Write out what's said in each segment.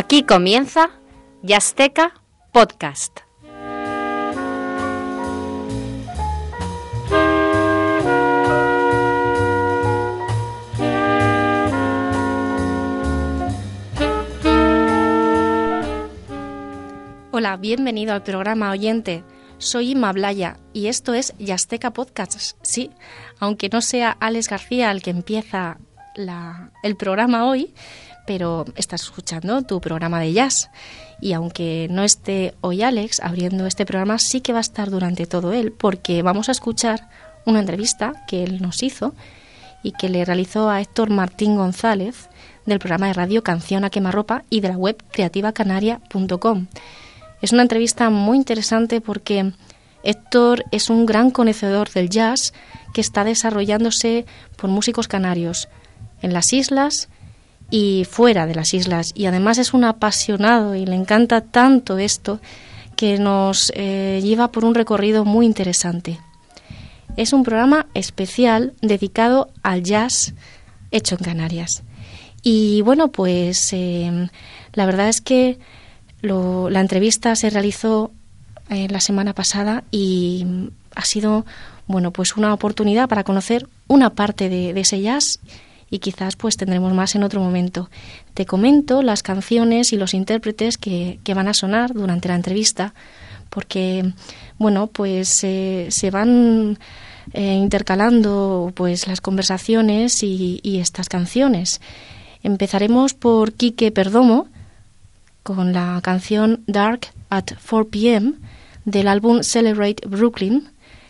Aquí comienza Yasteca Podcast. Hola, bienvenido al programa oyente. Soy Inma Blaya y esto es Yasteca Podcast. Sí, aunque no sea Alex García el que empieza el programa hoy, pero estás escuchando tu programa de jazz. Y aunque no esté hoy Alex abriendo este programa, sí que va a estar durante todo él, porque vamos a escuchar una entrevista que él nos hizo y que le realizó a Héctor Martín González del programa de radio Canción a Quemarropa y de la web creativacanaria.com. Es una entrevista muy interesante porque Héctor es un gran conocedor del jazz que está desarrollándose por músicos canarios en las islas y fuera de las islas. Y además es un apasionado y le encanta tanto esto que nos eh, lleva por un recorrido muy interesante. Es un programa especial dedicado al jazz hecho en Canarias. Y bueno, pues eh, la verdad es que la entrevista se realizó eh, la semana pasada y ha sido bueno pues una oportunidad para conocer una parte de, de ese jazz y quizás pues tendremos más en otro momento. Te comento las canciones y los intérpretes que, van a sonar durante la entrevista, porque bueno, pues eh, se van eh, intercalando pues las conversaciones y, y, estas canciones. Empezaremos por Quique Perdomo con la canción Dark at 4 p.m. del álbum Celebrate Brooklyn,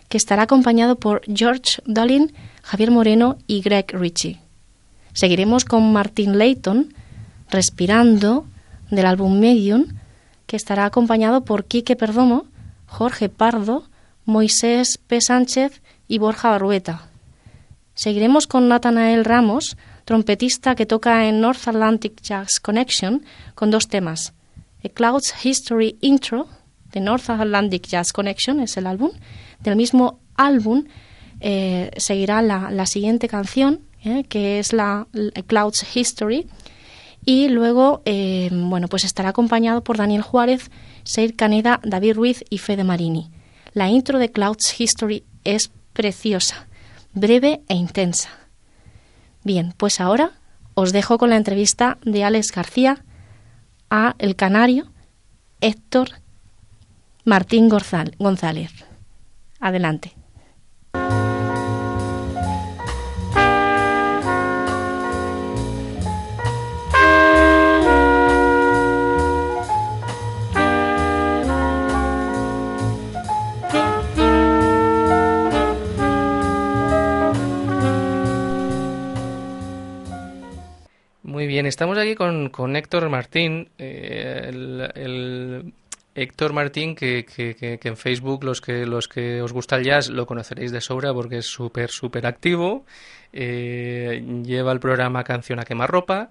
que estará acompañado por George Dolin, Javier Moreno y Greg Ritchie. Seguiremos con Martin Layton, Respirando, del álbum Medium, que estará acompañado por Quique Perdomo, Jorge Pardo, Moisés P. Sánchez y Borja Barrueta. Seguiremos con Nathanael Ramos, trompetista que toca en North Atlantic Jazz Connection, con dos temas. A Clouds History Intro, de North Atlantic Jazz Connection, es el álbum. Del mismo álbum eh, seguirá la siguiente canción, ¿eh? que es la, Clouds History. Y luego, eh, bueno, pues estará acompañado por Daniel Juárez, Seir Caneda, David Ruiz y Fede Marini. La intro de Clouds History es preciosa, breve e intensa. Bien, pues ahora os dejo con la entrevista de Alex García a el canario Héctor Martín González. Adelante. Estamos aquí con, con Héctor Martín, eh, el, Héctor Martín que, en Facebook los que los que os gusta el jazz lo conoceréis de sobra porque es súper súper activo, eh, lleva el programa Canción a quemarropa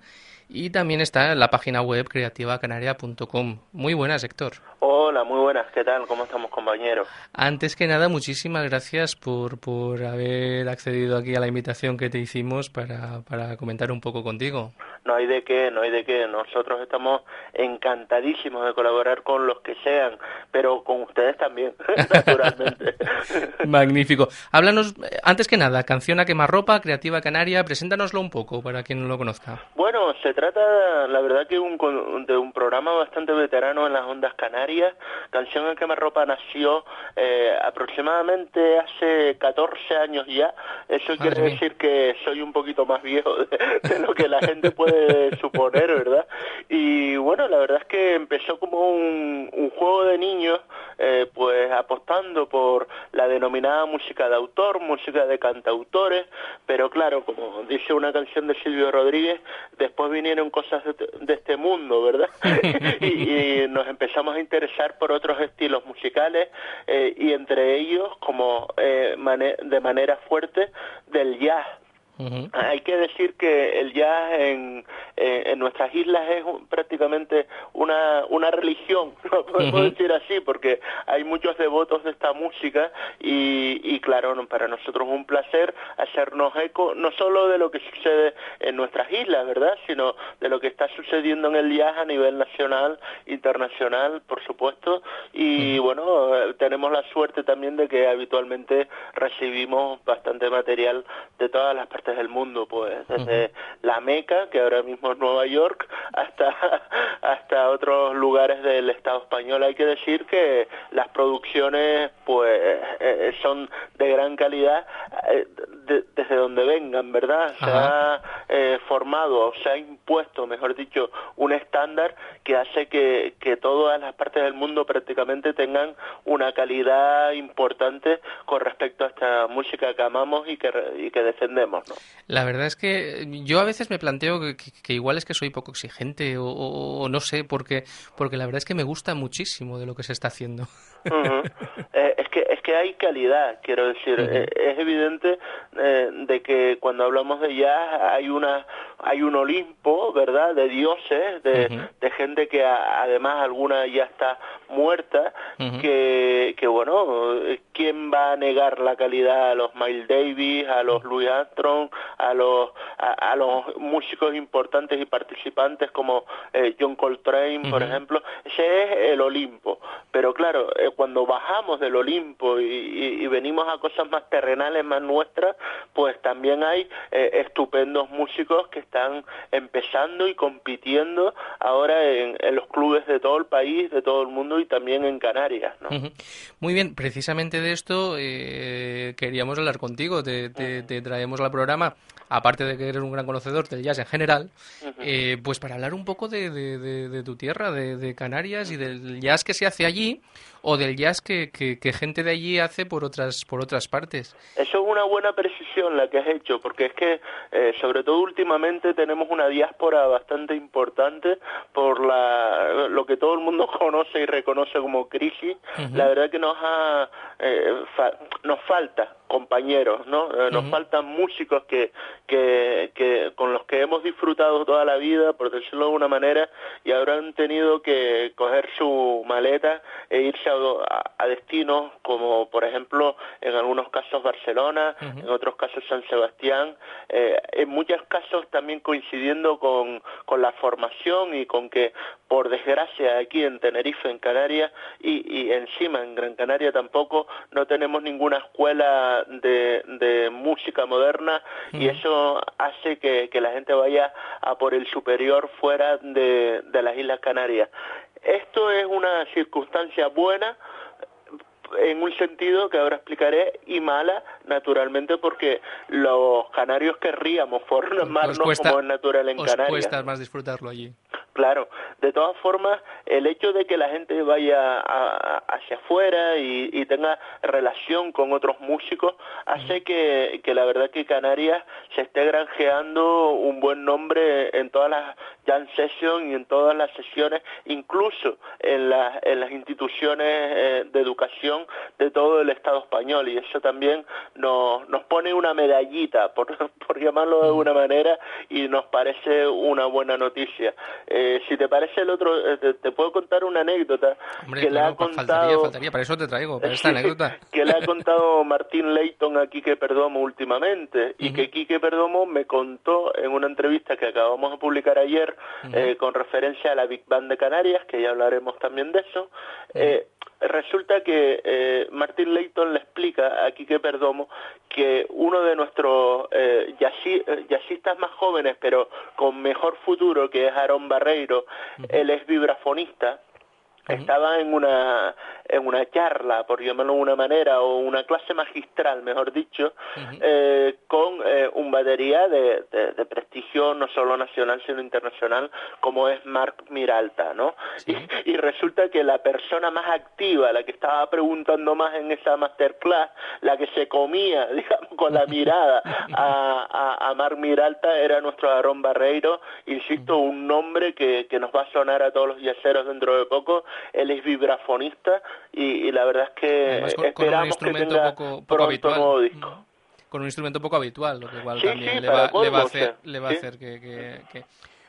y también está en la página web creativacanaria.com. Muy buenas, Héctor. Hola, muy buenas. ¿Qué tal? ¿Cómo estamos, compañeros? Antes que nada, muchísimas gracias por, por haber accedido aquí a la invitación que te hicimos para, para comentar un poco contigo. No hay de qué, no hay de qué. Nosotros estamos encantadísimos de colaborar con los que sean, pero con ustedes también, naturalmente. Magnífico. Háblanos, antes que nada, Canción a quemarropa, Creativa Canaria, preséntanoslo un poco para quien no lo conozca. Bueno, se trata, la verdad, que un, de un programa bastante veterano en las ondas canarias. Canción en quemarropa nació eh, aproximadamente hace 14 años ya. Eso quiere decir que soy un poquito más viejo de, lo que la gente puede suponer, ¿verdad? Y bueno, la verdad es que empezó como un, un juego de niños, eh, pues apostando por la denominada música de autor, música de cantautores, pero claro, como dice una canción de Silvio Rodríguez, después vinieron cosas de, este mundo, ¿verdad? y, nos empezamos a interesar por otros estilos musicales eh, y entre ellos, como eh, de manera fuerte, del jazz. Hay que decir que el jazz en, en nuestras islas es prácticamente una, una religión, lo podemos decir así, porque hay muchos devotos de esta música y, y claro, para nosotros es un placer hacernos eco no solo de lo que sucede en nuestras islas, ¿verdad?, sino de lo que está sucediendo en el jazz a nivel nacional, internacional, por supuesto, y bueno, tenemos la suerte también de que habitualmente recibimos bastante material de todas las partes del mundo, pues desde la Meca, que ahora mismo es Nueva York, hasta, hasta otros lugares del Estado español. Hay que decir que las producciones pues eh, son de gran calidad eh, desde donde vengan, ¿verdad? Se ha eh, formado, se ha impuesto, mejor dicho, un estándar que hace que, que todas las partes del mundo prácticamente tengan una calidad importante con respecto a esta música que amamos y que, y que defendemos, ¿no? La verdad es que yo a veces me planteo que, igual es que soy poco exigente o, no sé, porque, porque la verdad es que me gusta muchísimo de lo que se está haciendo. Eh, es que que hay calidad, quiero decir, eh, es evidente eh, de que cuando hablamos de jazz hay una hay un Olimpo, ¿verdad? De dioses, de, de gente que además alguna ya está muerta, que, que bueno, ¿quién va a negar la calidad a los Miles Davis, a los Louis Armstrong, a los, a, los músicos importantes y participantes como eh, John Coltrane, por ejemplo? Ese es el Olimpo. Pero claro, eh, cuando bajamos del Olimpo y, venimos a cosas más terrenales, más nuestras, pues también hay eh, estupendos músicos que están empezando y compitiendo ahora en, los clubes de todo el país, de todo el mundo y también en Canarias. ¿no? Muy bien, precisamente de esto eh, queríamos hablar contigo, te, traemos al programa, aparte de que eres un gran conocedor del jazz en general, eh, pues para hablar un poco de, de tu tierra, de, Canarias y del jazz que se hace allí o del jazz que, que, gente de allí hace por otras, por otras partes. Eso es una buena precisión la que has hecho, porque es que, eh, sobre todo últimamente, tenemos una diáspora bastante importante por la, lo que todo el mundo conoce y reconoce como crisis. La verdad que nos, ha, eh, nos falta compañeros, ¿no? Eh, nos faltan músicos que, que, que, con los que hemos disfrutado toda la vida, por decirlo de alguna manera, y han tenido que coger su maleta e irse a, destinos como, por ejemplo, en algunos casos Barcelona, en otros casos San Sebastián, eh, en muchos casos también coincidiendo con, con la formación y con que, por desgracia, aquí en Tenerife, en Canarias, y, y encima en Gran Canaria tampoco, no tenemos ninguna escuela de, música moderna y eso hace que, la gente vaya a por el superior fuera de, de las Islas Canarias. Esto es una circunstancia buena en un sentido que ahora explicaré y mala naturalmente porque los canarios querríamos formarnos como es natural en Canarias. cuesta más disfrutarlo allí. Claro, de todas formas, el hecho de que la gente vaya hacia afuera y, tenga relación con otros músicos hace que, la verdad que Canarias se esté granjeando un buen nombre en todas las jam sessions y en todas las sesiones, incluso en, en las instituciones eh, de educación de todo el Estado español. Y eso también nos, nos pone una medallita, por, por llamarlo de alguna manera, y nos parece una buena noticia. Eh, eh, si te parece el otro, eh, te, puedo contar una anécdota que le ha contado... Faltaría, para eso te traigo, para esta anécdota. que le ha contado Martín Leighton a Quique Perdomo últimamente, y que Quique Perdomo me contó en una entrevista que acabamos de publicar ayer eh, con referencia a la Big Band de Canarias, que ya hablaremos también de eso, resulta que eh, Martín Leighton le explica a Quique Perdomo que uno de nuestros eh, jazzistas más jóvenes, pero con mejor futuro, que es Aaron Barreiro, él es vibrafonista, estaba en una en una charla, por llamarlo de una manera, o una clase magistral, mejor dicho, eh, con eh, un batería de, de, prestigio no solo nacional, sino internacional, como es Mark Miralta, ¿no? Y, resulta que la persona más activa, la que estaba preguntando más en esa masterclass, la que se comía, digamos, con la mirada a, a, Mark Miralta, era nuestro Aarón Barreiro, insisto, un nombre que, que nos va a sonar a todos los yaceros dentro de poco, él es vibrafonista y, la verdad es que esperamos que tenga poco, pronto nuevo disco. con un instrumento poco habitual, lo que igual también le, va, le, va, a hacer, le va a hacer que, que,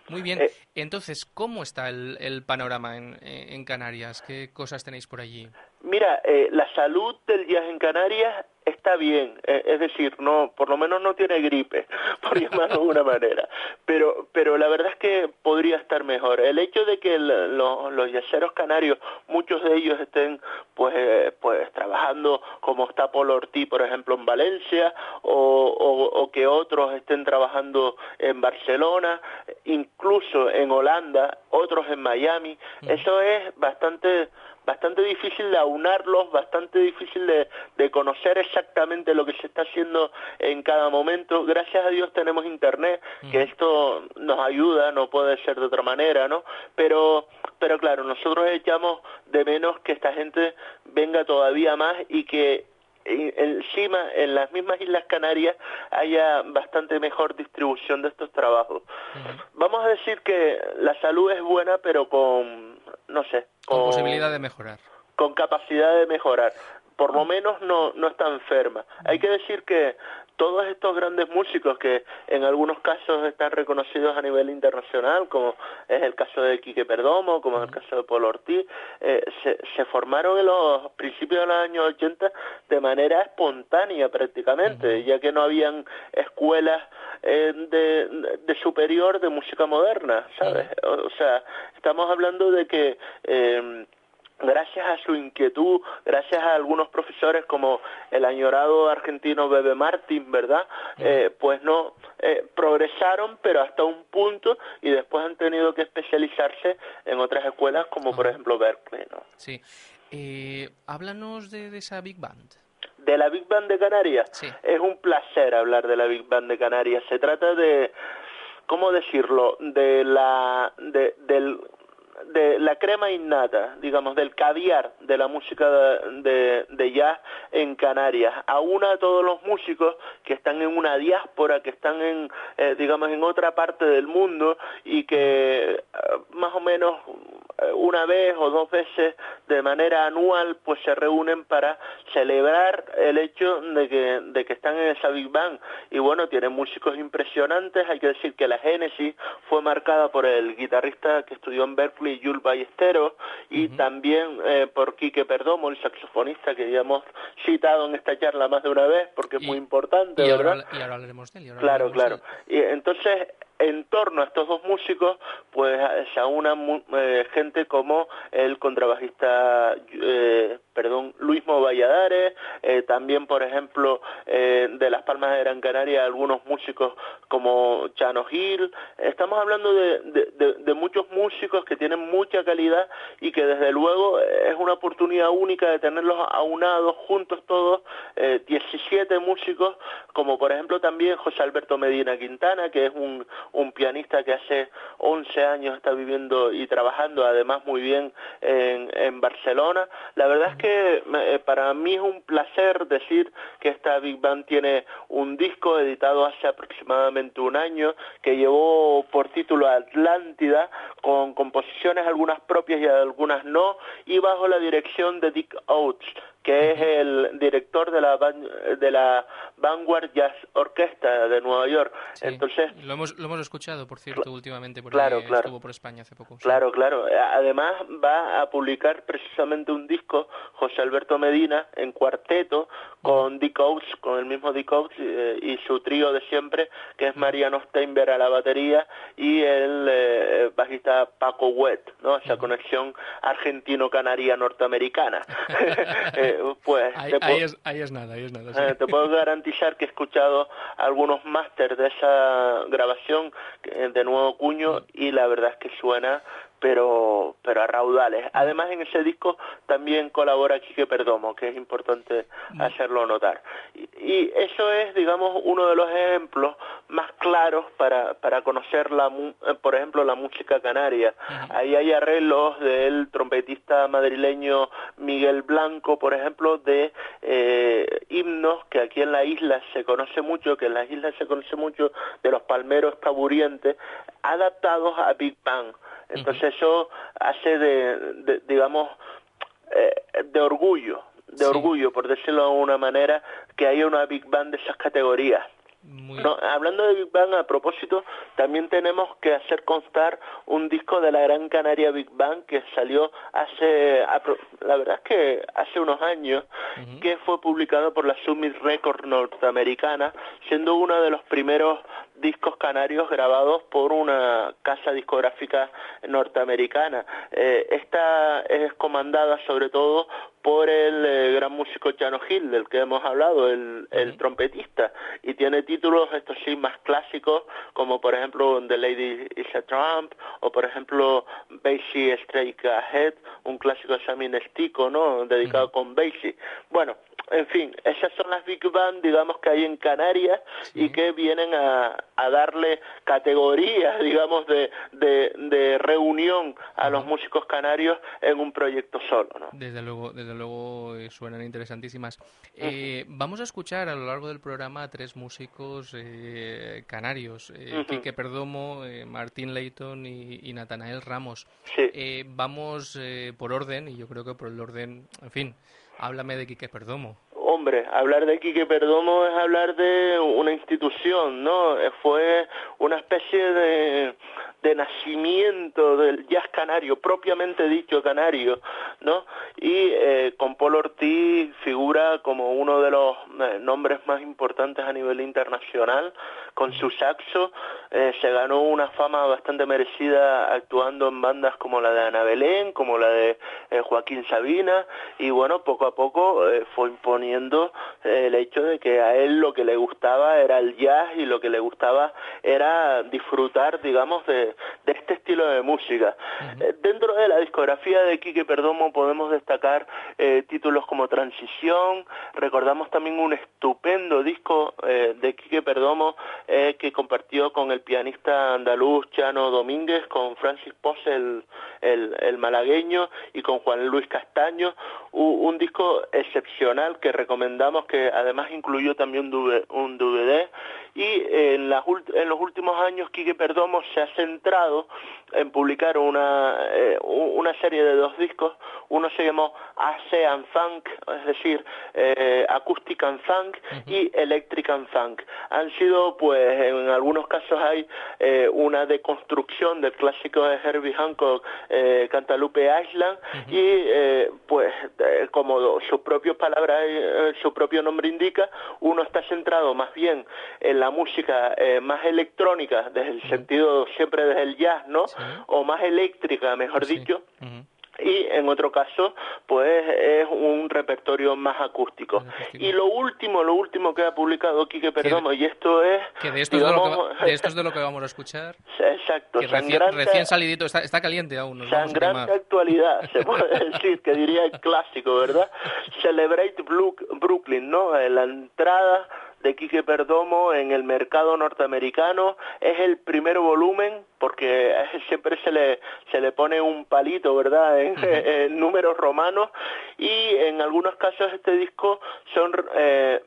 Muy bien. Eh, Entonces, ¿cómo está el, el panorama en, en, Canarias? ¿Qué cosas tenéis por allí? Mira, eh, la salud del jazz en Canarias está bien, eh, es decir, no, por lo menos no tiene gripe, por llamarlo de alguna manera, pero, pero la verdad es que podría estar mejor. El hecho de que los yaceros canarios, muchos de ellos estén pues, eh, pues trabajando como está Paul Ortiz, por ejemplo, en Valencia, o, o que otros estén trabajando en Barcelona, incluso en Holanda, otros en Miami, eso es bastante bastante difícil de aunarlos, bastante difícil de, de, conocer exactamente lo que se está haciendo en cada momento. Gracias a Dios tenemos Internet, que esto nos ayuda, no puede ser de otra manera, ¿no? Pero, pero claro, nosotros echamos de menos que esta gente venga todavía más y que encima en las mismas Islas Canarias haya bastante mejor distribución de estos trabajos. Vamos a decir que la salud es buena, pero con no sé. Con, posibilidad de mejorar. Con capacidad de mejorar. Por lo menos no, no está enferma. Hay que decir que todos estos grandes músicos que en algunos casos están reconocidos a nivel internacional, como es el caso de Quique Perdomo, como es el caso de Paul Ortiz, eh, se, se, formaron en los principios de los años 80 de manera espontánea prácticamente, ya que no habían escuelas eh, de, de, superior de música moderna, ¿sabes? O, sea, estamos hablando de que eh, gracias a su inquietud, gracias a algunos profesores como el añorado argentino Bebe Martín, ¿verdad? Eh, pues no, eh, progresaron, pero hasta un punto y después han tenido que especializarse en otras escuelas como por ejemplo Berkeley, ¿no? Sí. Eh, háblanos de, esa Big Band. De la Big Band de Canarias. Sí. Es un placer hablar de la Big Band de Canarias. Se trata de, ¿cómo decirlo? De la, de, del de la crema innata, digamos, del caviar de la música de, de, jazz en Canarias. A todos los músicos que están en una diáspora, que están en, eh, digamos, en otra parte del mundo y que eh, más o menos una vez o dos veces de manera anual pues se reúnen para celebrar el hecho de que, de que están en esa Big Bang. Y bueno tienen músicos impresionantes. Hay que decir que la génesis fue marcada por el guitarrista que estudió en Berkeley Jules Ballesteros y también eh, por Quique Perdomo el saxofonista que ya hemos citado en esta charla más de una vez porque es muy importante y ¿verdad? Ahora, y ahora hablaremos de él claro claro. y entonces en torno a estos dos músicos, pues se aúna eh, gente como el contrabajista, eh, perdón, Luis Valladares, eh, también, por ejemplo, eh, de Las Palmas de Gran Canaria, algunos músicos como Chano Gil. Estamos hablando de, muchos músicos que tienen mucha calidad y que desde luego es una oportunidad única de tenerlos aunados juntos todos, 17 músicos, como por ejemplo también José Alberto Medina Quintana, que es un un pianista que hace 11 años está viviendo y trabajando además muy bien en, en Barcelona. La verdad es que eh, para mí es un placer decir que esta Big Band tiene un disco editado hace aproximadamente un año que llevó por título Atlántida con composiciones algunas propias y algunas no y bajo la dirección de Dick Oates que es el director de la de la Vanguard Jazz Orquesta de Nueva York. Entonces lo hemos lo hemos escuchado, por cierto, últimamente por claro, claro. estuvo por España hace poco. Claro, claro. Además va a publicar precisamente un disco José Alberto Medina en cuarteto con Dick Oates, con el mismo Dick Oates eh, y su trío de siempre, que es Mariano Steinberg a la batería y el eh, bajista Paco Wet, ¿no? Esa conexión argentino-canaria norteamericana. eh, pues ahí, ahí, es, ahí, es, nada, ahí es nada. Sí. Eh, te puedo garantizar que he escuchado algunos máster de esa grabación de nuevo cuño y la verdad es que suena pero pero a raudales. Además en ese disco también colabora Quique Perdomo, que es importante hacerlo notar. Y, y, eso es, digamos, uno de los ejemplos más claros para, para conocer, la, eh, por ejemplo, la música canaria. Ahí hay arreglos del trompetista madrileño Miguel Blanco, por ejemplo, de eh, himnos que aquí en la isla se conoce mucho, que en las islas se conoce mucho, de los palmeros taburientes, adaptados a Big Bang. Entonces eso hace de, de digamos, eh, de orgullo de orgullo, por decirlo de alguna manera, que haya una Big Band de esas categorías. No, hablando de Big Bang, a propósito, también tenemos que hacer constar un disco de la Gran Canaria Big Bang que salió hace, la verdad es que hace unos años, que fue publicado por la Summit Record norteamericana, siendo uno de los primeros discos canarios grabados por una casa discográfica norteamericana. Eh, esta es comandada sobre todo por el eh, gran músico Chano Gil, del que hemos hablado, el, trompetista, y tiene títulos, estos sí, más clásicos, como por ejemplo The Lady is a Trump, o por ejemplo Basie Strike Ahead, un clásico de Sammy Nestico, ¿no?, dedicado con Basie. Bueno, en fin, esas son las Big Band, digamos, que hay en Canarias y que vienen a, darle categorías, digamos, de, de, reunión a los músicos canarios en un proyecto solo, ¿no? Desde luego, desde luego eh, suenan interesantísimas. Eh, vamos a escuchar a lo largo del programa a tres músicos eh, canarios, Quique Perdomo, Martín Leighton y, y Natanael Ramos. vamos por orden, y yo creo que por el orden, en fin, Háblame de Quique Perdomo. Hombre, hablar de Quique Perdomo es hablar de una institución, ¿no? Fue una especie de, de nacimiento del jazz canario, propiamente dicho canario, ¿no? Y eh, con Paul Ortiz figura como uno de los eh, nombres más importantes a nivel internacional, con su saxo eh, se ganó una fama bastante merecida actuando en bandas como la de Ana Belén, como la de Joaquín Sabina, y bueno, poco a poco fue imponiendo el hecho de que a él lo que le gustaba era el jazz y lo que le gustaba era disfrutar, digamos, de de, este estilo de música. Eh, dentro de la discografía de Quique Perdomo podemos destacar eh, títulos como Transición, recordamos también un estupendo disco eh, de Quique Perdomo que compartió con el pianista andaluz Chano Domínguez, con Francis Pose, el, el, malagueño, y con Juan Luis Castaño, un, disco excepcional que recomendamos que además incluyó también un DVD y en, en los últimos años Quique Perdomo se ha centrado en publicar una, eh, una serie de dos discos, uno se llamó ASEAN Funk, es decir, eh, Acoustic and Funk y Electric and Funk. Han sido, pues, en algunos casos hay eh, una deconstrucción del clásico de Herbie Hancock, eh, Cantalupe Island, y pues, como su propio palabra, su propio nombre indica, uno está centrado más bien en la música más electrónica, desde el sentido siempre desde el jazz, ¿no? O más eléctrica, mejor dicho y en otro caso pues es un repertorio más acústico. Y lo último, lo último que ha publicado Quique Perdomo, y esto es... Que de esto, es, de lo que, de esto es de lo que vamos a escuchar. Exacto. recién, salidito, está, está, caliente aún. Nos sangrante actualidad, se puede decir, que diría el clásico, ¿verdad? Celebrate Brooklyn, ¿no? La entrada de Quique Perdomo en el mercado norteamericano. Es el primer volumen porque siempre se le, se le pone un palito, ¿verdad?, en, números romanos y en algunos casos este disco son, eh,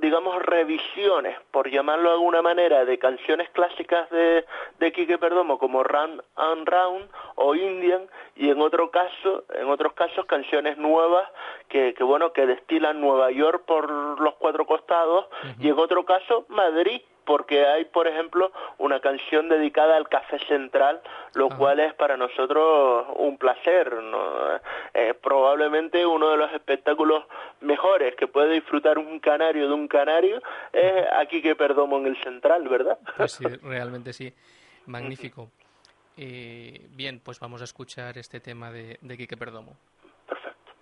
digamos, revisiones, por llamarlo de alguna manera, de canciones clásicas de, de Quique Perdomo como Run and Round o Indian y en otro caso, en otros casos canciones nuevas que, que bueno, que destilan Nueva York por los cuatro costados y en otro caso Madrid porque hay, por ejemplo, una canción dedicada al Café Central, lo cual es para nosotros un placer. ¿no? Eh, probablemente uno de los espectáculos mejores que puede disfrutar un canario de un canario es aquí que Perdomo en el Central, ¿verdad? Pues sí, realmente sí. Magnífico. Eh, bien, pues vamos a escuchar este tema de, de Quique Perdomo. Perfecto.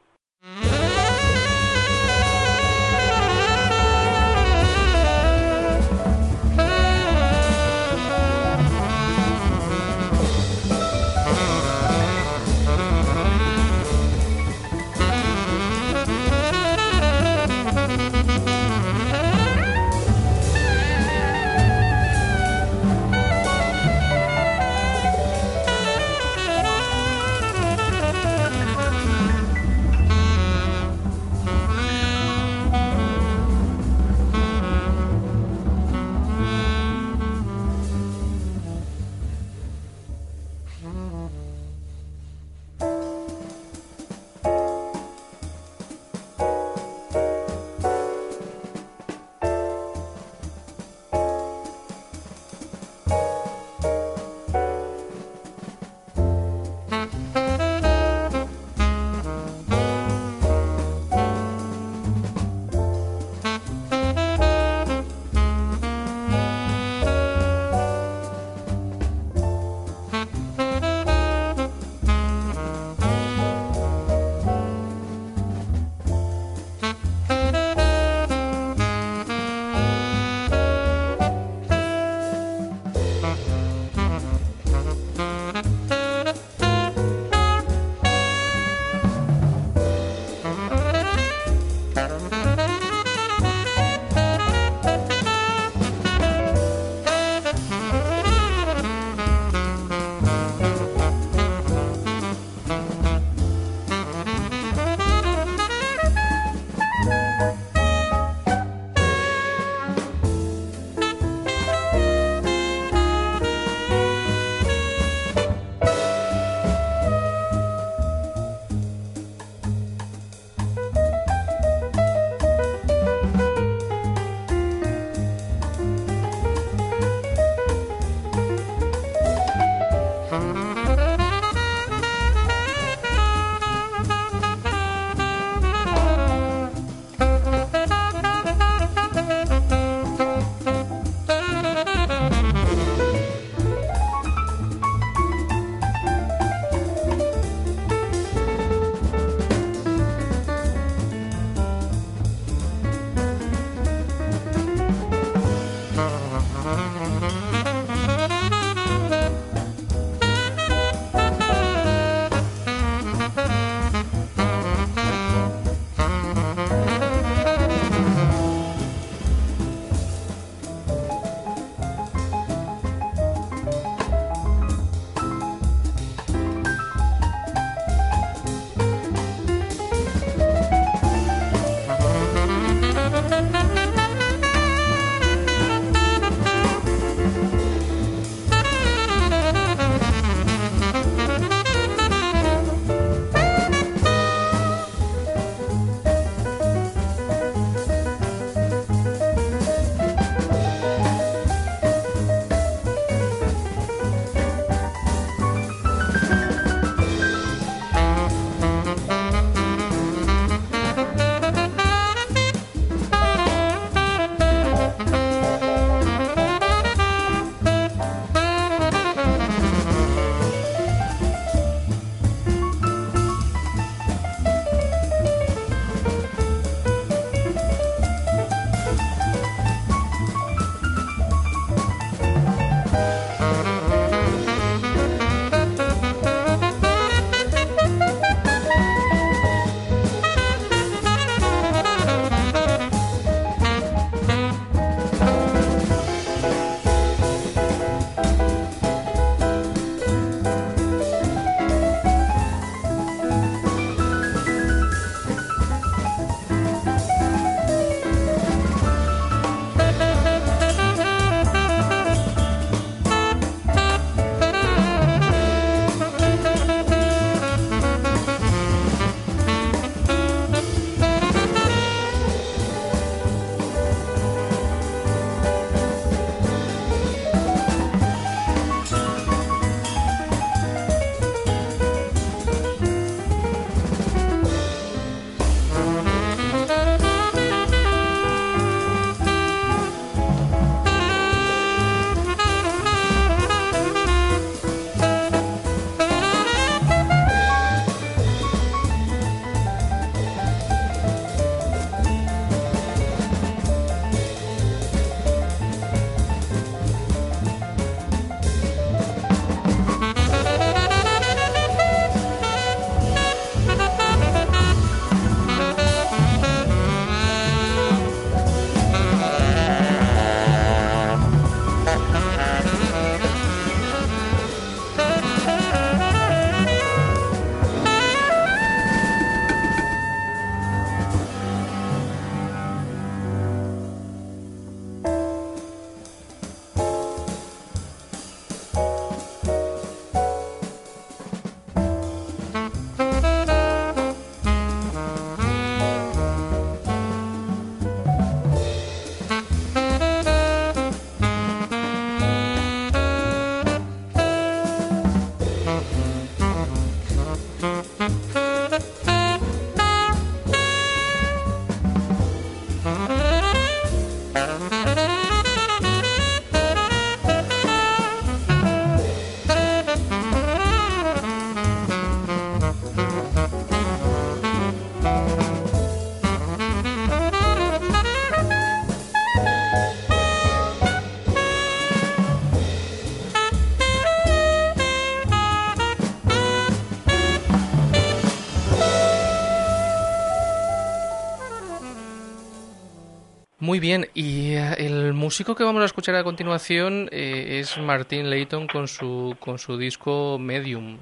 Muy bien, y eh, el músico que vamos a escuchar a continuación eh, es Martin Layton con su, con su disco Medium.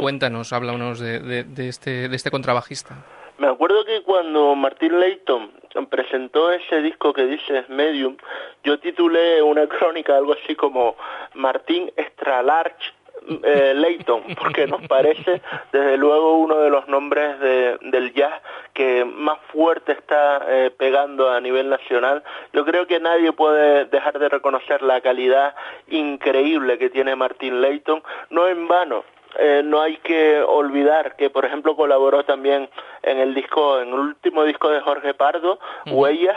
Cuéntanos, háblanos de, de, este, de este contrabajista. Me acuerdo que cuando Martin Layton presentó ese disco que dice Medium, yo titulé una crónica algo así como Martín Extra Large eh, Layton, porque nos parece desde luego uno de los nombres del jazz que más fuerte está eh, pegando a nivel nacional. Yo creo que nadie puede dejar de reconocer la calidad increíble que tiene Martin Layton, no en vano. Eh, no hay que olvidar que, por ejemplo, colaboró también en el disco, en el último disco de Jorge Pardo, Huellas,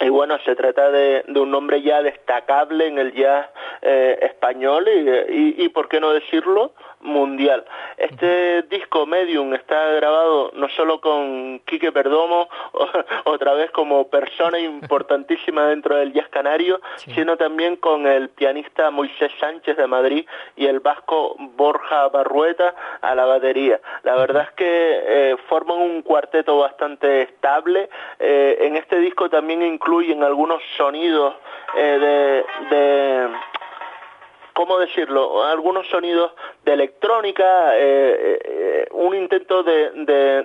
y bueno, se trata de, un nombre ya destacable en el jazz eh, español y, y, ¿por qué no decirlo?, mundial. Este disco Medium está grabado no solo con Quique Perdomo, otra vez como persona importantísima dentro del jazz canario, sino también con el pianista Moisés Sánchez de Madrid y el vasco Borja Barrueta a la batería. La verdad es que eh, forman un cuarteto bastante estable. Eh, en este disco también incluyen algunos sonidos eh, de ¿cómo decirlo? Algunos sonidos de electrónica, eh, eh, un intento de,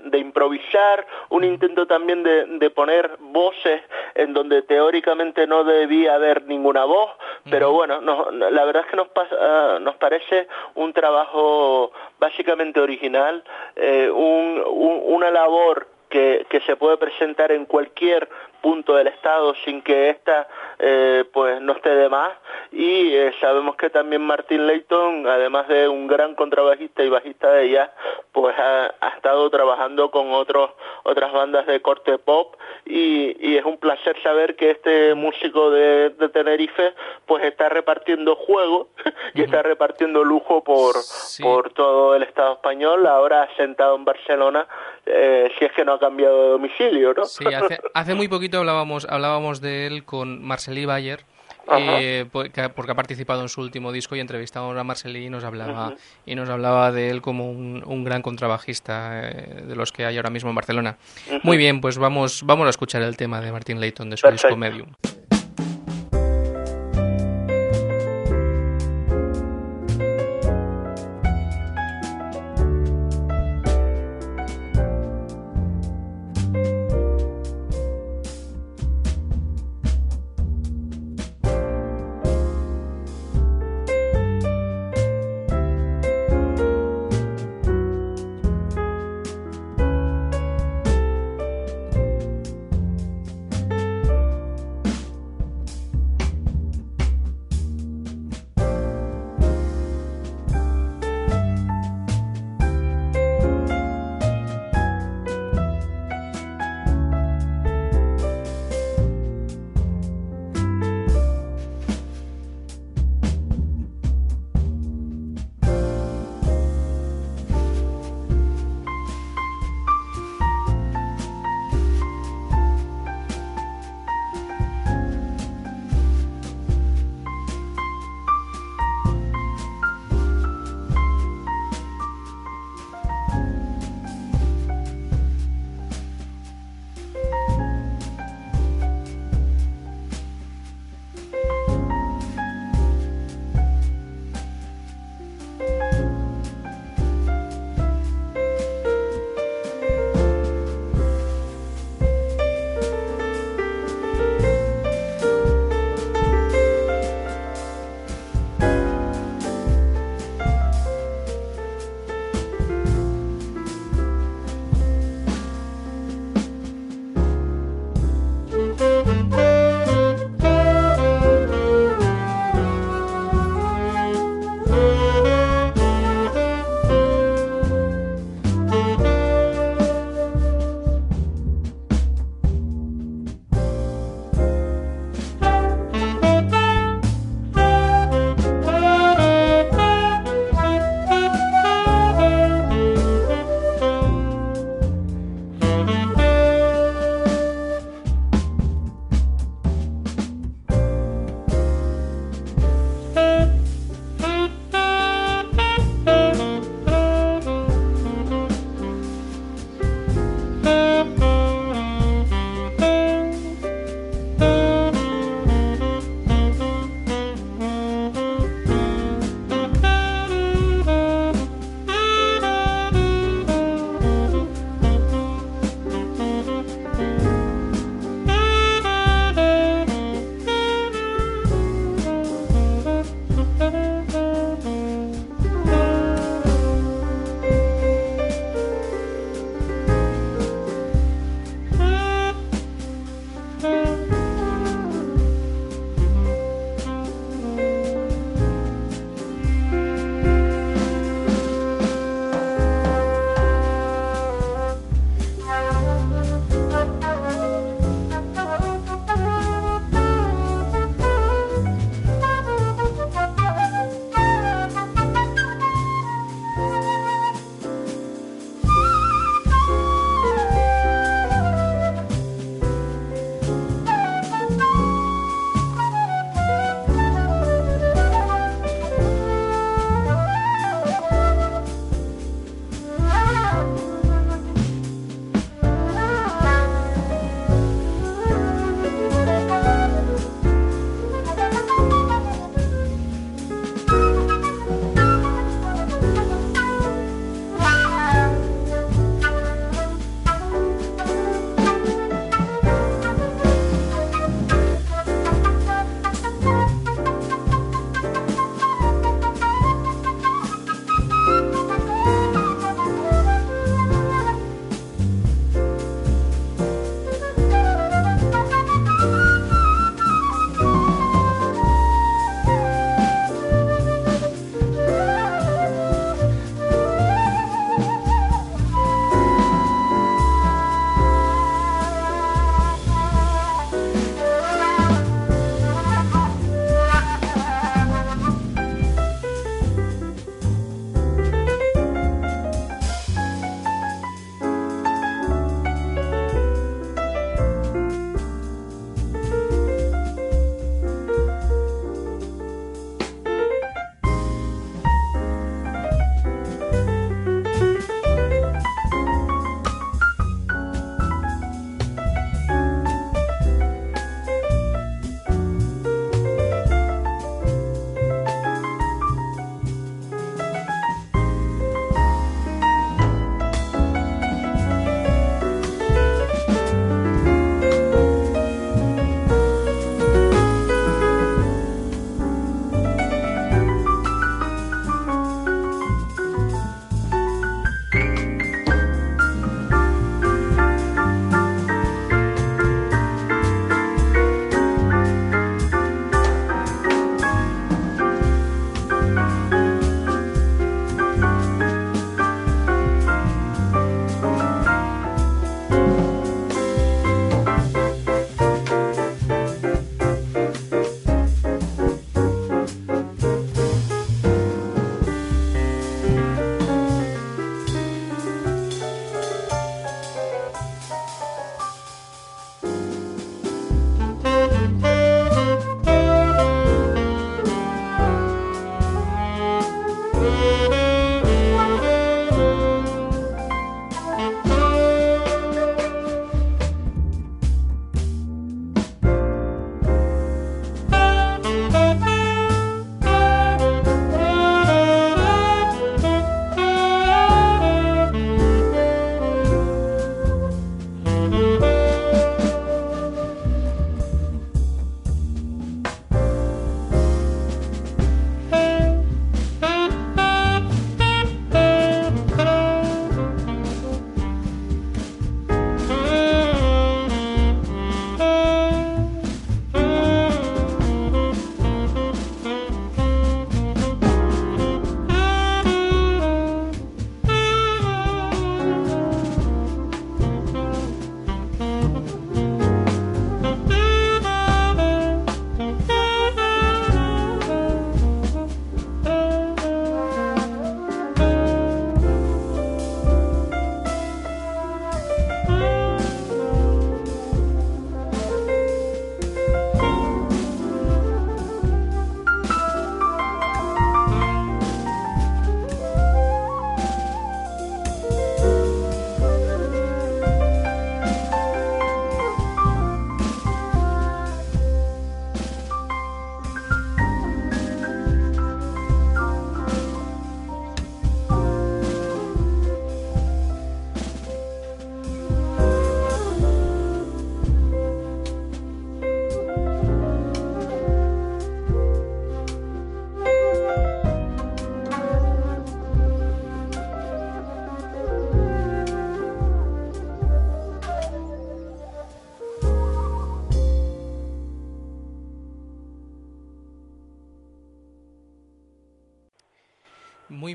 de, improvisar, un intento también de, poner voces en donde teóricamente no debía haber ninguna voz, pero bueno, la verdad es que nos, pasa, nos parece un trabajo básicamente original, eh, una labor que, que, se puede presentar en cualquier punto del Estado sin que ésta eh, pues no esté de más. Y eh, sabemos que también Martin Layton además de un gran contrabajista y bajista de jazz pues ha, estado trabajando con otros otras bandas de corte pop. Y, y, es un placer saber que este músico de, de Tenerife pues está repartiendo juego y está repartiendo lujo por, por todo el Estado español. Ahora sentado en Barcelona eh, si es que no ha cambiado de domicilio ¿no? Sí, hace, hace muy poquito hablábamos, hablábamos de él con Marceli Bayer, eh, porque ha participado en su último disco y entrevistamos a Marceli y nos hablaba y nos hablaba de él como un, gran contrabajista eh, de los que hay ahora mismo en Barcelona. Muy bien, pues vamos vamos a escuchar el tema de Martin Layton de su disco Medium.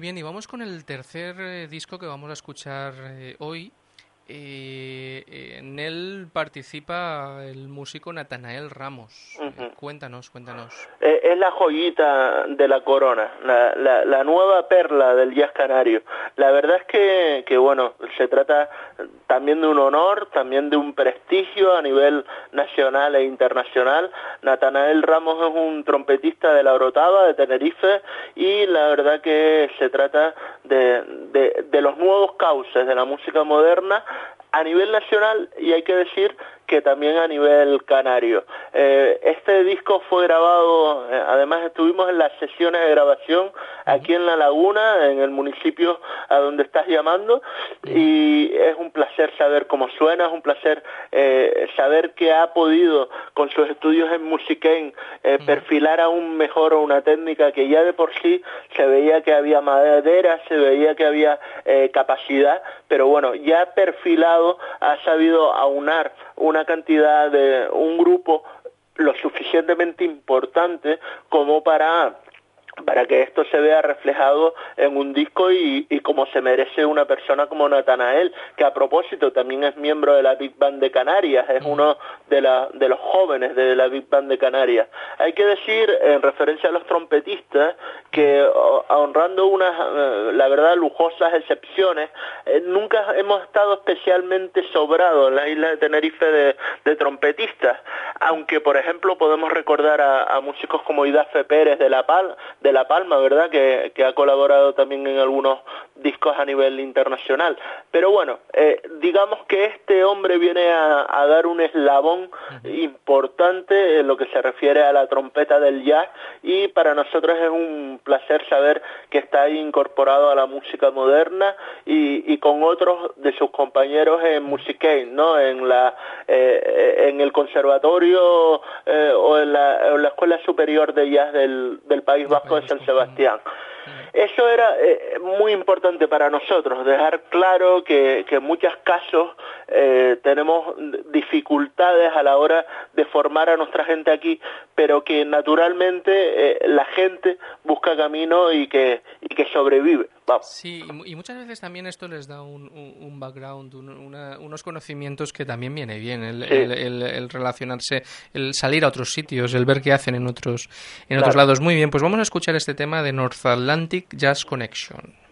Bien, y vamos con el tercer eh, disco que vamos a escuchar eh, hoy. Eh, en él participa el músico Natanael Ramos. cuéntanos, cuéntanos. es la joyita de la corona, la, la, nueva perla del jazz canario. La verdad es que, que, bueno, se trata también de un honor, también de un prestigio a nivel nacional e internacional. Natanael Ramos es un trompetista de la Orotava, de Tenerife, y la verdad que se trata de, de, de los nuevos cauces de la música moderna a nivel nacional y hay que decir que también a nivel canario. Eh, este disco fue grabado, eh, además estuvimos en las sesiones de grabación aquí en La Laguna, en el municipio a donde estás llamando, y es un placer saber cómo suena, es un placer eh, saber que ha podido con sus estudios en Musiquén perfilar aún mejor una técnica que ya de por sí se veía que había madera, se veía que había capacidad, pero bueno, ya perfilado ha sabido aunar una cantidad de un grupo lo suficientemente importante como para para que esto se vea reflejado en un disco y, como se merece una persona como Natanael, que a propósito también es miembro de la Big Band de Canarias, es uno de, de los jóvenes de la Big Band de Canarias. Hay que decir, en referencia a los trompetistas, que honrando unas, eh, la verdad, lujosas excepciones, eh, nunca hemos estado especialmente sobrados en la isla de Tenerife de, trompetistas, aunque por ejemplo podemos recordar a, músicos como Idafe Pérez de La Pal, de La Palma, ¿verdad? Que, ha colaborado también en algunos discos a nivel internacional. Pero bueno, eh, digamos que este hombre viene a, dar un eslabón importante en lo que se refiere a la trompeta del jazz y para nosotros es un placer saber que está ahí incorporado a la música moderna y, con otros de sus compañeros en Musicain, ¿no? En la eh, en el conservatorio eh, o en la, en la, escuela superior de jazz del, del País Vasco San Sebastián. Eso era eh, muy importante para nosotros, dejar claro que, en muchos casos eh, tenemos dificultades a la hora de formar a nuestra gente aquí, pero que naturalmente eh, la gente busca camino y que, y que sobrevive. Sí, y muchas veces también esto les da un, background, unos conocimientos que también viene bien, el, relacionarse, el salir a otros sitios, el ver qué hacen en otros, en otros lados. Muy bien, pues vamos a escuchar este tema de North Atlantic Jazz Connection.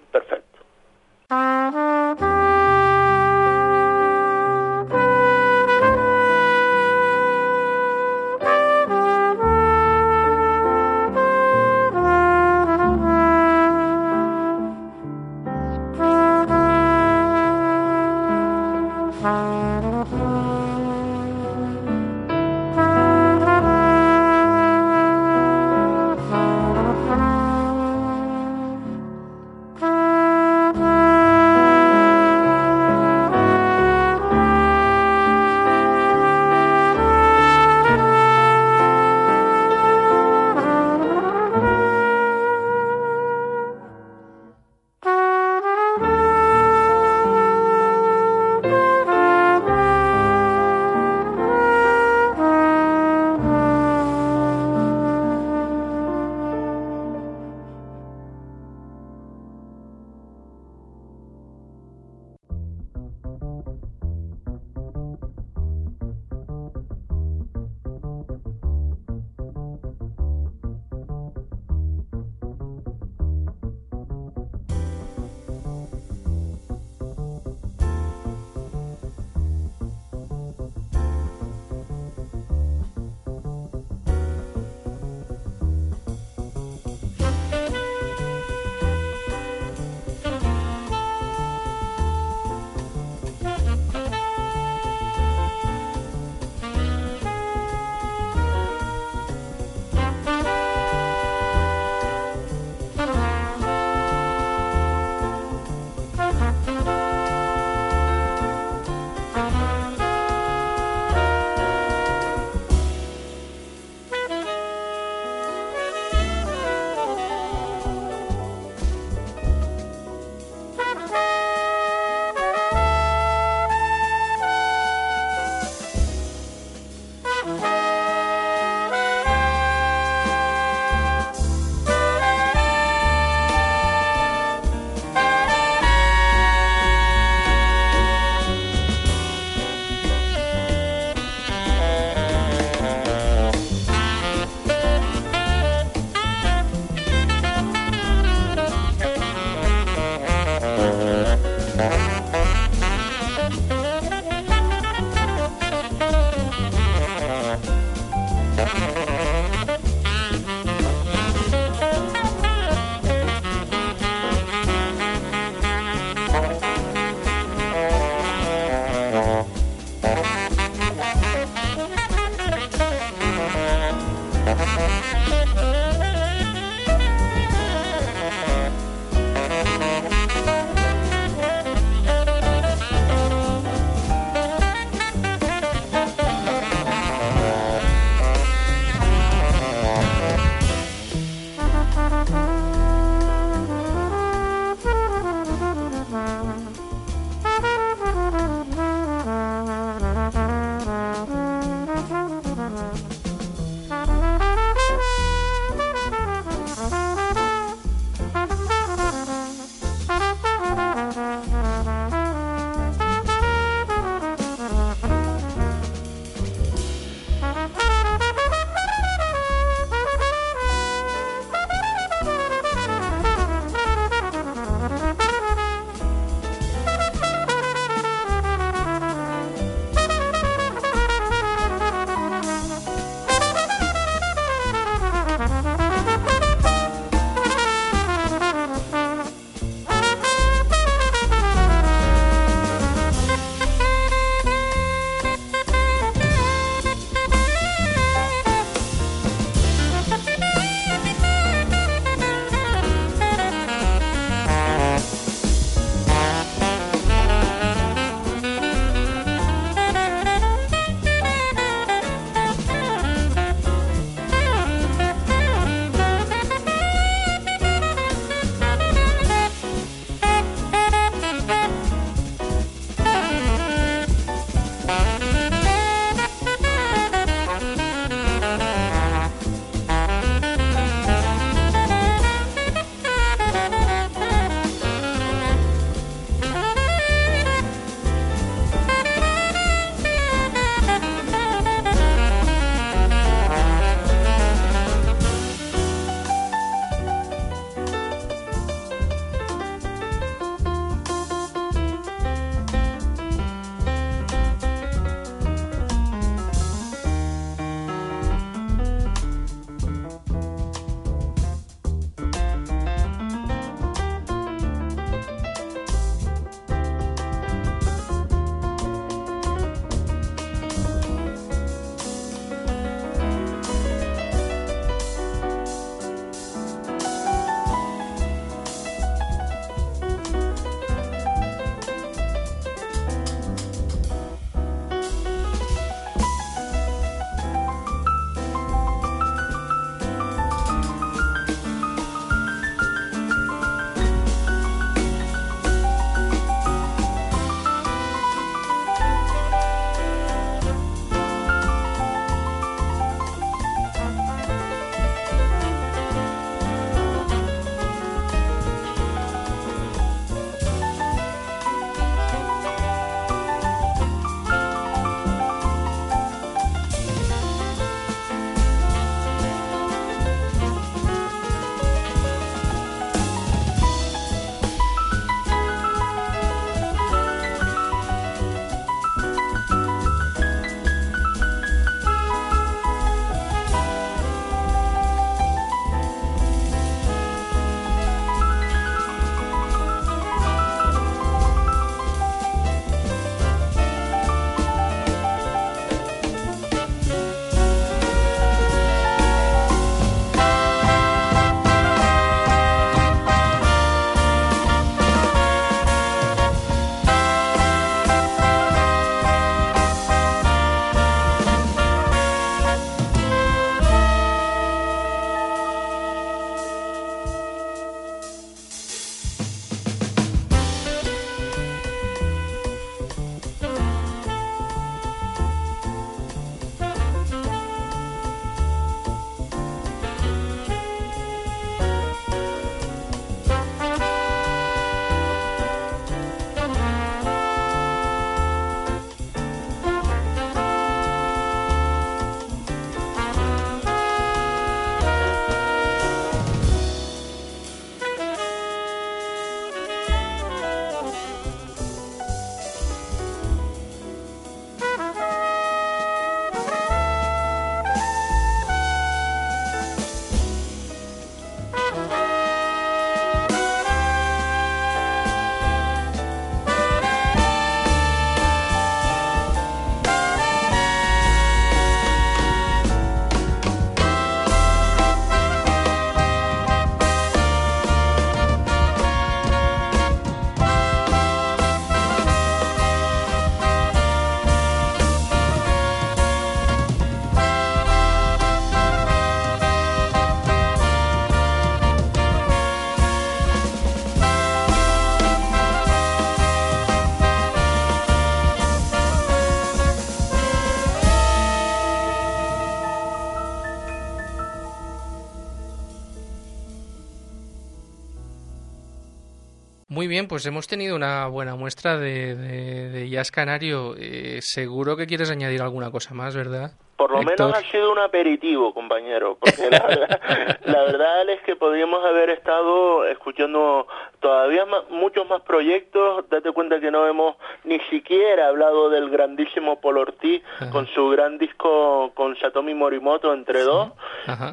Bien, pues hemos tenido una buena muestra de, de, jazz canario. Eh, seguro que quieres añadir alguna cosa más, ¿verdad? Por lo menos ha sido un aperitivo, compañero, porque la verdad, es que podríamos haber estado escuchando todavía muchos más proyectos. Date cuenta que no hemos ni siquiera hablado del grandísimo Paul Ortiz con su gran disco con Satomi Morimoto entre dos.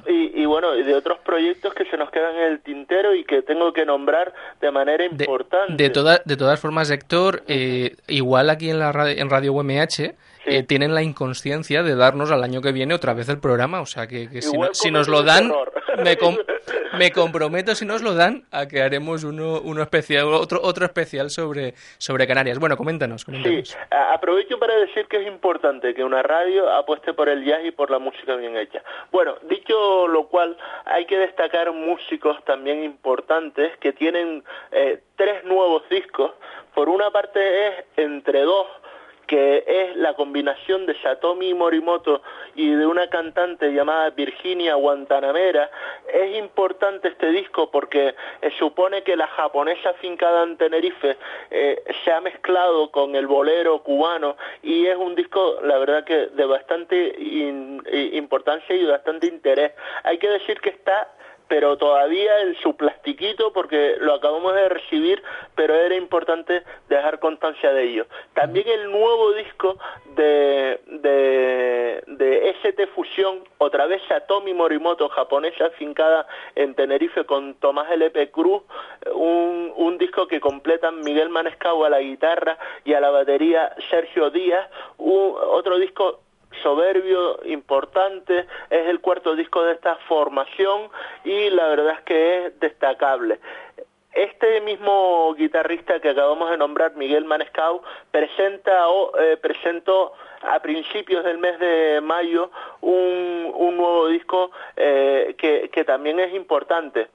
Y, y, bueno, de otros proyectos que se nos quedan en el tintero y que tengo que nombrar de manera importante. De, toda, de todas formas, Héctor, eh, igual aquí en, la radio, en Radio UMH eh, tienen la inconsciencia de darnos al año que viene otra vez el programa. O sea, que, si, nos lo dan, me, me, comprometo, si nos lo dan, a que haremos uno, uno especial, otro, otro especial sobre, sobre Canarias. Bueno, coméntanos, coméntanos. Sí, aprovecho para decir que es importante que una radio apueste por el jazz y por la música bien hecha. Bueno, dicho lo cual, hay que destacar músicos también importantes que tienen eh, tres nuevos discos. Por una parte es Entre Dos, que es la combinación de Satomi Morimoto y de una cantante llamada Virginia Guantanamera. Es importante este disco porque eh, supone que la japonesa fincada en Tenerife eh, se ha mezclado con el bolero cubano y es un disco, la verdad que de bastante importancia y de bastante interés. Hay que decir que está pero todavía en su plastiquito porque lo acabamos de recibir, pero era importante dejar constancia de ello. También el nuevo disco de, de, de ST Fusión, otra vez Satomi Morimoto, japonesa afincada en Tenerife con Tomás L.P. Cruz, un, un disco que completan Miguel Manescau a la guitarra y a la batería Sergio Díaz, un, otro disco soberbio, importante, es el cuarto disco de esta formación y la verdad es que es destacable. Este mismo guitarrista que acabamos de nombrar, Miguel Manescau, presenta o eh, presentó a principios del mes de mayo un, nuevo disco eh, que también es importante.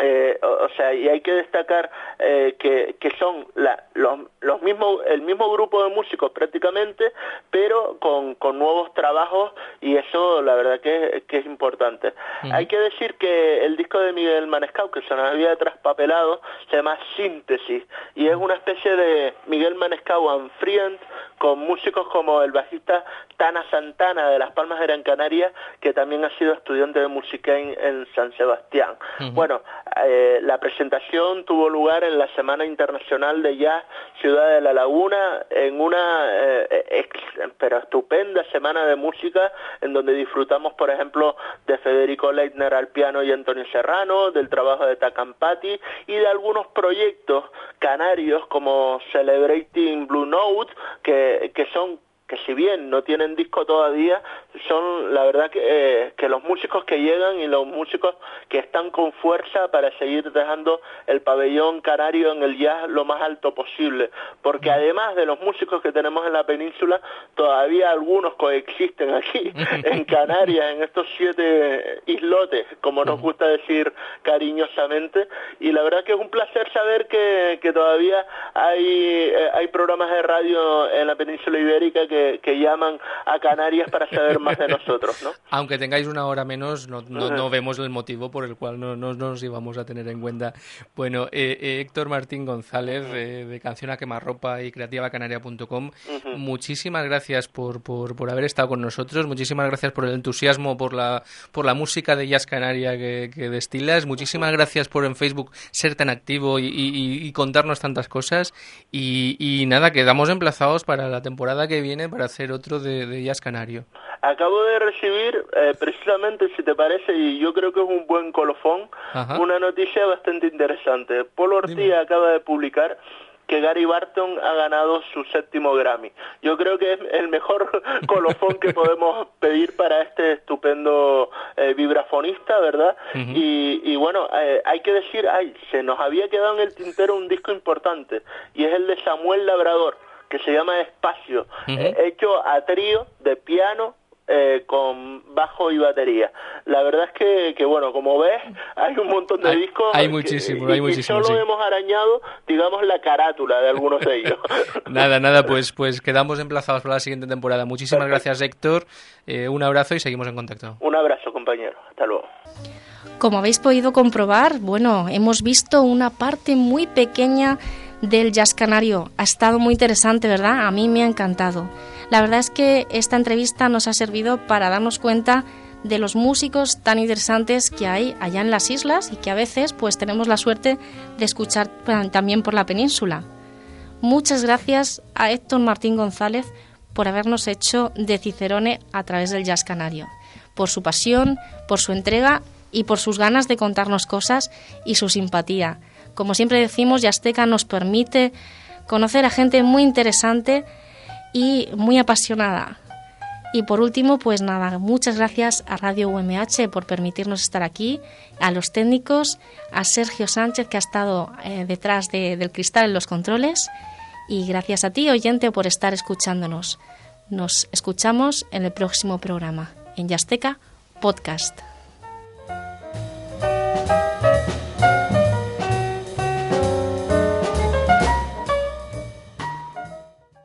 Eh, o, sea, y hay que destacar eh, que, que, son la, los, los mismos, el mismo grupo de músicos prácticamente, pero con, con nuevos trabajos y eso la verdad que, que es importante. Hay que decir que el disco de Miguel Manescau, que se nos había traspapelado, se llama Síntesis y es una especie de Miguel Manescau and Friend con músicos como el bajista Tana Santana de Las Palmas de Gran Canaria, que también ha sido estudiante de música en, San Sebastián. Bueno, eh, la presentación tuvo lugar en la Semana Internacional de Jazz Ciudad de la Laguna, en una eh, pero estupenda semana de música, en donde disfrutamos, por ejemplo, de Federico Leitner al piano y Antonio Serrano, del trabajo de Tacampati y de algunos proyectos canarios como Celebrating Blue Note, que que, son que si bien no tienen disco todavía, son la verdad que, eh, que los músicos que llegan y los músicos que están con fuerza para seguir dejando el pabellón canario en el jazz lo más alto posible. Porque además de los músicos que tenemos en la península, todavía algunos coexisten aquí, en Canarias, en estos siete islotes, como nos gusta decir cariñosamente. Y la verdad que es un placer saber que, que todavía hay, eh, hay programas de radio en la península ibérica que que, llaman a Canarias para saber más de nosotros, ¿no? Aunque tengáis una hora menos, no, no, vemos el motivo por el cual no, nos íbamos a tener en cuenta. Bueno, eh, eh, Héctor Martín González, de Canción a Quemarropa y creativacanaria.com, muchísimas gracias por, por, por, haber estado con nosotros, muchísimas gracias por el entusiasmo, por la, por la música de Jazz Canaria que, destilas, muchísimas gracias por en Facebook ser tan activo y, contarnos tantas cosas. Y, y nada, quedamos emplazados para la temporada que viene para hacer otro de, de Jazz Canario. Acabo de recibir, eh, precisamente, si te parece, y yo creo que es un buen colofón, una noticia bastante interesante. Paul Ortiz acaba de publicar que Gary Barton ha ganado su séptimo Grammy. Yo creo que es el mejor colofón que podemos pedir para este estupendo eh, vibrafonista, ¿verdad? y, y, bueno, eh, hay que decir, ay, se nos había quedado en el tintero un disco importante, y es el de Samuel Labrador que se llama Espacio, eh, hecho a trío de piano, eh, con bajo y batería. La verdad es que, que, bueno, como ves, hay un montón de discos. Hay muchísimo, hay muchísimo. Y solo hemos arañado, digamos, la carátula de algunos de ellos. nada, nada, pues, pues quedamos emplazados para la siguiente temporada. Muchísimas gracias, Héctor. Eh, un abrazo y seguimos en contacto. Un abrazo, compañero. Hasta luego. Como habéis podido comprobar, bueno, hemos visto una parte muy pequeña del jazz canario. Ha estado muy interesante, ¿verdad? A mí me ha encantado. La verdad es que esta entrevista nos ha servido para darnos cuenta de los músicos tan interesantes que hay allá en las islas y que a veces pues tenemos la suerte de escuchar también por la península. Muchas gracias a Héctor Martín González por habernos hecho de Cicerone a través del jazz canario, por su pasión, por su entrega y por sus ganas de contarnos cosas y su simpatía. Como siempre decimos, Yasteca nos permite conocer a gente muy interesante y muy apasionada. Y por último, pues nada, muchas gracias a Radio UMH por permitirnos estar aquí, a los técnicos, a Sergio Sánchez que ha estado eh, detrás del cristal en los controles y gracias a ti, oyente, por estar escuchándonos. Nos escuchamos en el próximo programa, en Yasteca Podcast.